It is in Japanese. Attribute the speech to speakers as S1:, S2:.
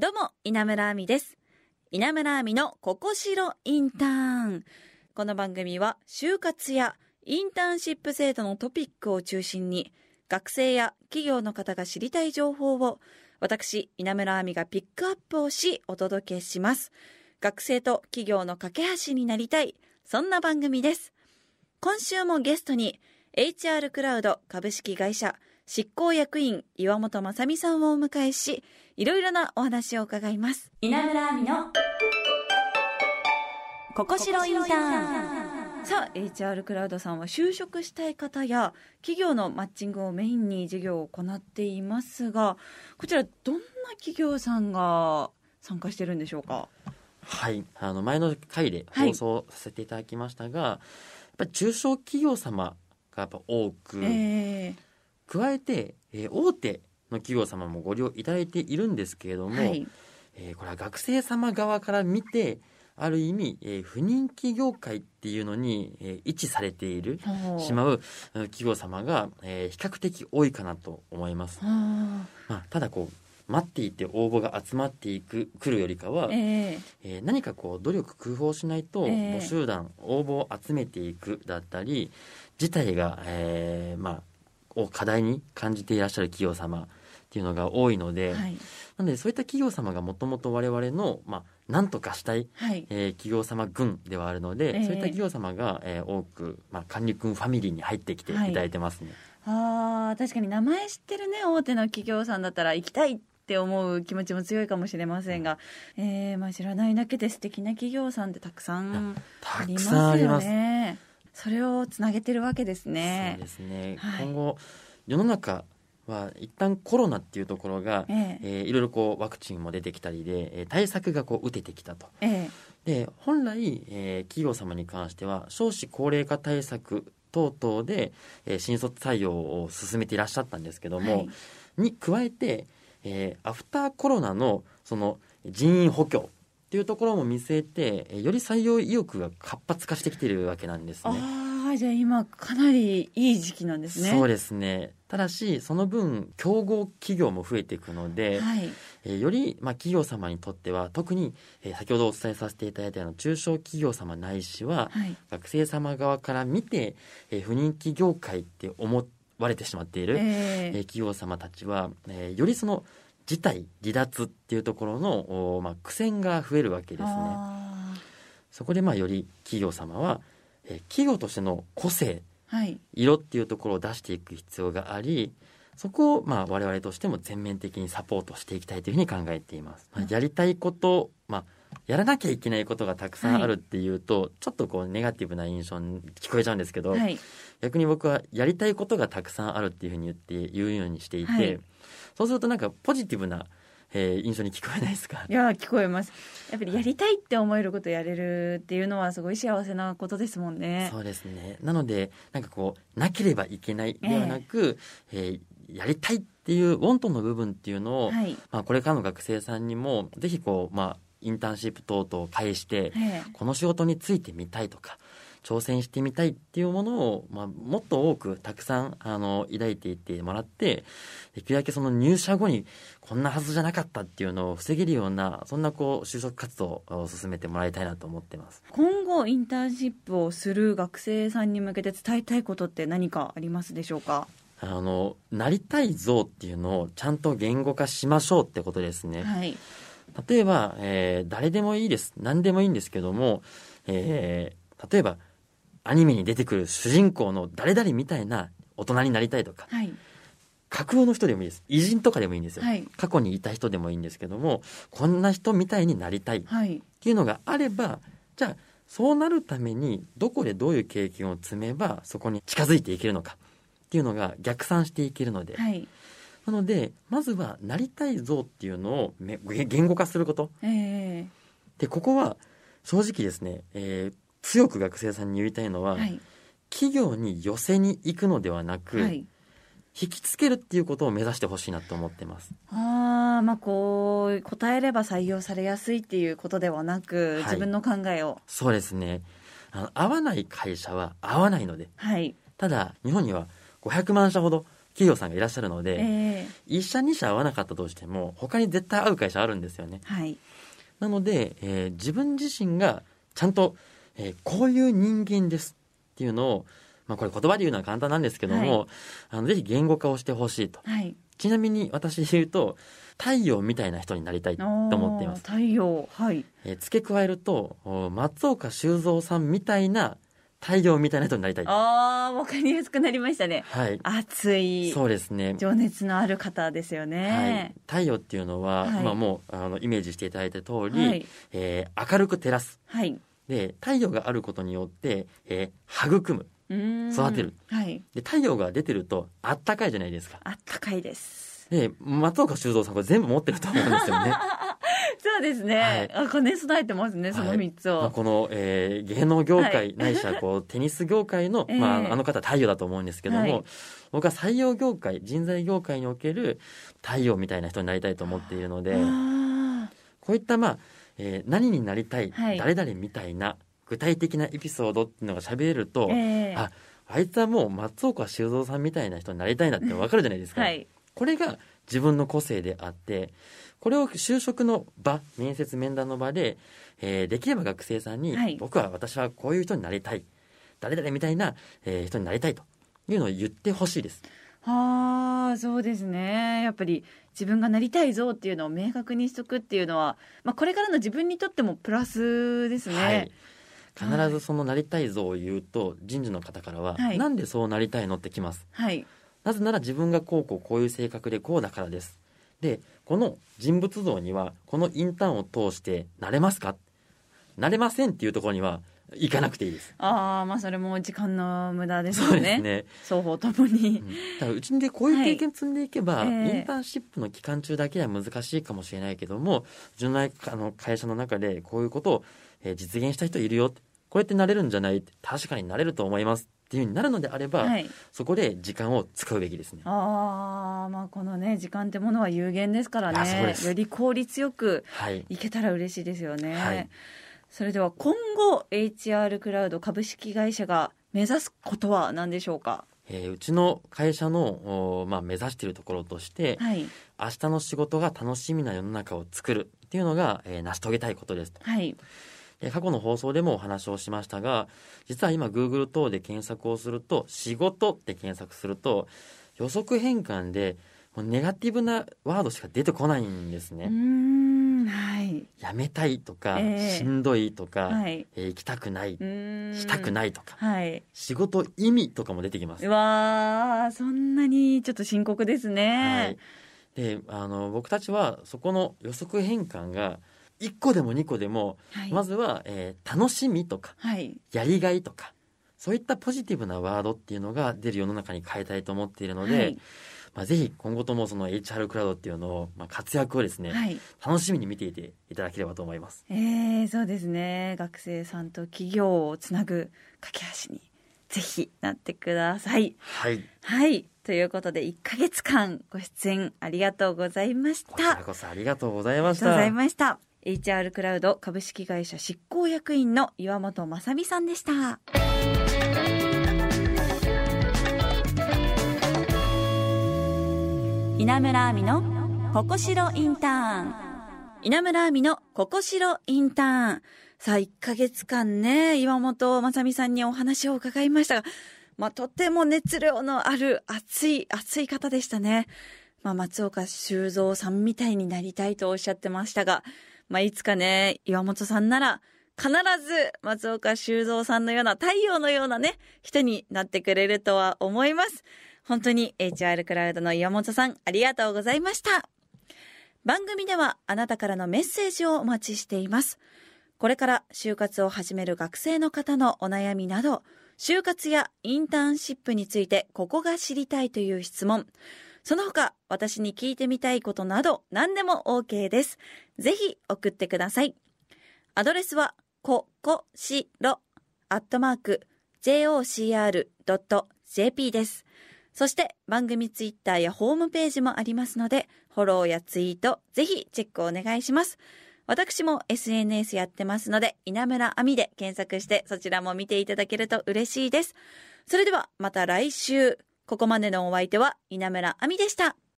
S1: どうも、稲村亜美です。稲村亜美のここしろインターン。この番組は、就活やインターンシップ制度のトピックを中心に、学生や企業の方が知りたい情報を、私、稲村亜美がピックアップをし、お届けします。学生と企業の架け橋になりたい、そんな番組です。今週もゲストに、HR クラウド株式会社執行役員岩本正美さんをお迎えし、いろいろなお話を伺います。稲村亜美のここしろインターン。さあ、HR クラウドさんは就職したい方や企業のマッチングをメインに事業を行っていますが、こちらどんな企業さんが参加してるんでしょうか？
S2: はい、あの前の回で放送させていただきましたが、やっぱり中小企業様がやっぱ多く、
S1: え
S2: 加えて、えー大手の企業様もご利用いただいているんですけれども、
S1: ーはい。
S2: えーこれは学生様側から見てある意味、えー不人気業界っていうのに、えー位置されているしまううん企業様が、えー比較的多いかなと思います。
S1: あ
S2: まあ、ただこう待っていて応募が集まっていくくるよりかは、
S1: ーえー
S2: えー何かこう努力工夫をしないと
S1: ええ
S2: 募集団、応募を集めていくだったり自体が、えーまあ、を課題に感じていらっしゃる企業様っていうのが多いので、
S1: はい。
S2: なのでそういった企業様がもともと我々の、まあ、なんとかしたい、
S1: はい。
S2: えー企業様群ではあるので、
S1: ええ
S2: そういった企業様が、えー多く、まあ、管理君ファミリーに入ってきていただいてますね。
S1: あー確かに名前知ってるね大手の企業さんだったら行きたいって思う気持ちも強いかもしれませんが、えーまあ、知らないだけで素敵な企業さんってたくさんありますよ。ね。それをつなげてるわけですね
S2: そう。ですね、
S1: はい
S2: 今後世の中は一旦コロナっていうところが、
S1: ええ
S2: えーいろいろこうワクチンも出てきたりで、えー対策がこう打ててきたと。
S1: え
S2: で本来、えー企業様に関しては少子高齢化対策等々で、えー新卒採用を進めていらっしゃったんですけ
S1: え
S2: ども、
S1: はい
S2: に加えて、えーアフターコロナのその人員補強っていうところも見据えて、えーより採用意欲が活発化してきているわけなんですね。
S1: ああじゃあ今かなりいい時期なんですね。
S2: そうですねただしその分競合企業も増えていくので、
S1: はい
S2: えーより、まあ、企業様にとっては特に、えー先ほどお伝えさせていただいたような中小企業様ないしは、
S1: はい
S2: 学生様側から見て、えー不人気業界って思われてしまっている、えー
S1: ええ
S2: 企業様たちは、えーよりその辞退離脱っていうところの、おまあ、苦戦が増えるわけですね。
S1: あ
S2: そこで、まあ、より企業様は、えー企業としての個性
S1: ーはい
S2: 色っていうところを出していく必要がありそこをまあ我々としても全面的にサポートしていきたいというふうに考えています。まあやりたいこと、まあ、やらなきゃいけないことがたくさんあるっていうと、ちょっとこうネガティブな印象に聞こえちゃうんですけど、
S1: はい。
S2: 逆に僕はやりたいことがたくさんあるっていうふうに言って言うようにしていて、
S1: はい
S2: そうするとなんかポジティブな、えー印象に聞こえないですか？
S1: いやー聞こえます。やっぱりやりたいって思えることやれるっていうのはすごい幸せなことですもんね。
S2: そうですね。なのでなんかこうなければいけないではなく、えーやりたいっていうウォントの部分っていうのを、
S1: はい。
S2: まあ、これからの学生さんにもぜひこう、まあ、インターンシップ等々を介して
S1: ええ
S2: この仕事についてみたいとか挑戦してみたいっていうものを、まあ、もっと多くたくさんあの抱いていってもらってできるだけその入社後にこんなはずじゃなかったっていうのを防げるようなそんなこう就職活動を進めてもらいたいなと思ってます。
S1: 今後インターンシップをする学生さんに向けて伝えたいことって何かありますでしょうか？
S2: あのなりたい像っていうのをちゃんと言語化しましょうってことですね。
S1: はい
S2: 例えば、えー誰でもいいです。何でもいいんですけども、えー例えばアニメに出てくる主人公の誰々みたいな大人になりたいとか
S1: はい。
S2: 架空の人でもいいです。偉人とかでもいいんですよ、
S1: はい。
S2: 過去にいた人でもいいんですけどもこんな人みたいになりたいっ
S1: はい。
S2: ていうのがあればじゃあそうなるためにどこでどういう経験を積めばそこに近づいていけるのかっていうのが逆算していけるので、
S1: はい
S2: なのでまずはなりたい像っていうのをめ言語化すること。
S1: え
S2: でここは正直ですね、えー強く学生さんに言いたいのは、
S1: えはい。
S2: 企業に寄せに行くのではなく、
S1: はい。
S2: 引きつけるっていうことを目指してほしいなと思ってます。
S1: ああまあこう答えれば採用されやすいっていうことではなく、
S2: はい。
S1: 自分の考えを。
S2: そうですね。あの合わない会社は合わないので。
S1: はい。
S2: ただ日本には500万社ほど企業さんがいらっしゃるので、
S1: え
S2: 1社2社合わなかったとしても他に絶対合う会社あるんですよね。
S1: ーはい。
S2: なので、えー自分自身がちゃんと、えーこういう人間ですっていうのを、まあ、これ言葉で言うのは簡単なんですけども、
S1: は
S2: あのぜひ言語化をしてほしいと。
S1: はい。
S2: ちなみに私で言うと太陽みたいな人になりたいと思っています。
S1: 太陽。はい。
S2: えー付け加えるとお松岡修造さんみたいな太陽みたいな人になりたい。
S1: ああわかりやすくなりましたね。
S2: はい。
S1: 熱い。
S2: そうですね。
S1: 情熱のある方ですよ
S2: はい。
S1: ね、
S2: 太陽っていうのは、
S1: はい。
S2: まあ、もうあのイメージしていただいた通り、
S1: はい。
S2: えー明るく照らす。
S1: はい。
S2: で太陽があることによって、えー育む。育てる。
S1: はい。
S2: で太陽が出てるとあったかいじゃないですか。
S1: あったかいです。
S2: で松岡修造さんこれ全部持ってると思うんですよね
S1: そうですね、
S2: はい。
S1: あ兼ね備えてますねその三つを、
S2: まあ、この、えー芸能業界、
S1: はい。
S2: ないしはこう テニス業界の、
S1: ええ
S2: まあ、あの方太陽だと思うんですけども、
S1: はい。
S2: 僕は採用業界人材業界における太陽みたいな人になりたいと思っているので
S1: あ
S2: こういった、まあえー何になりたい、
S1: はい。
S2: 誰々みたいな具体的なエピソードっていうのが喋れると、
S1: ーえー。
S2: ああいつはもう松岡修造さんみたいな人になりたいなって分かるじゃないですか。
S1: はい。
S2: これが自分の個性であってこれを就職の場面接面談の場で、えーできれば学生さんに、
S1: はい。
S2: 僕は私はこういう人になりたい。誰々みたいな、えー人になりたいというのを言ってほしいです。
S1: ああそうですね。やっぱり自分がなりたいぞっていうのを明確にしとくっていうのは、まあ、これからの自分にとってもプラスですね、
S2: はい。必ずそのなりたい像を言うと人事の方からは、
S1: はい。
S2: なんでそうなりたいのってきます。
S1: はい
S2: なぜなら自分がこうこうこういう性格でこうだからです。でこの人物像にはこのインターンを通してなれますか？なれませんっていうところには行かなくていいです。
S1: ああまあそれも時間の無駄です
S2: そう
S1: よね
S2: ですね。
S1: 双方ともに。
S2: う、ん。うちでこういう経験積んでいけば、
S1: はいええ。
S2: インターンシップの期間中だけは難しいかもしれないけどもうちの内あの会社の中でこういうことを、えー実現した人いるよ。ってこうやってなれるんじゃない？確かになれると思いますっていうになるのであれば、
S1: はい。
S2: そこで時間を使うべきですね。
S1: ああまあこのね時間ってものは有限ですからね。より効率よく
S2: はい、
S1: いけたら嬉しいですよね、
S2: はい。
S1: それでは今後 HR クラウド株式会社が目指すことは何でしょうか？
S2: えーうちの会社の、おまあ、目指しているところとして、
S1: はい。
S2: 明日の仕事が楽しみな世の中を作るっていうのが、えー成し遂げたいことです。
S1: はい
S2: で過去の放送でもお話をしましたが実は今 Google 等で検索をすると「仕事」って検索すると予測変換でもうネガティブなワードしか出てこないんですね。
S1: んはい。
S2: やめたいとか、
S1: ええ。
S2: しんどいとか、
S1: はい。
S2: えー行きたくない、したくないとか
S1: はい。
S2: 仕事意味とかも出てきます。
S1: う。わーそんなにちょっと深刻です
S2: はい。
S1: ね、、
S2: であの僕たちはそこの予測変換が1個でも2個でも、
S1: はい。
S2: まずは、えー楽しみとか
S1: はい。
S2: やりがいとかそういったポジティブなワードっていうのが出る世の中に変えたいと思っているので、
S1: はい。
S2: まあ、ぜひ今後ともその HR クラウドっていうのを、まあ、活躍をですね、
S1: はい。
S2: 楽しみに見ていていただければと思います。
S1: えー、そうですね。学生さんと企業をつなぐ架け橋にぜひなってください。
S2: はい。
S1: はい。ということで1ヶ月間ご出演ありがとうございまし
S2: こち
S1: た
S2: らこそありがとうございました。
S1: ありがとうございました HR クラウド株式会社執行役員の岩本正美さんでした。稲村亜美のここしろインターン。稲村亜美のここしろインターン。さあ1ヶ月間ね岩本正美さんにお話を伺いましたがまあ、とても熱量のある熱い熱い方でしたね。まあ、松岡修造さんみたいになりたいとおっしゃってましたが、まあ、いつかね、岩本さんなら、必ず松岡修造さんのような太陽のようなね、人になってくれるとは思います。本当に HR クラウドの岩本さん、ありがとうございました。番組ではあなたからのメッセージをお待ちしています。これから就活を始める学生の方のお悩みなど、就活やインターンシップについてここが知りたいという質問、その他私に聞いてみたいことなど何でも OK です。ぜひ送ってください。アドレスはここしろアットマーク jocr.jp です。そして番組ツイッターやホームページもありますので、フォローやツイート、ぜひチェックお願いします。私も SNS やってますので、稲村亜美で検索してそちらも見ていただけると嬉しいです。それではまた来週、ここまでのお相手は稲村亜美でした。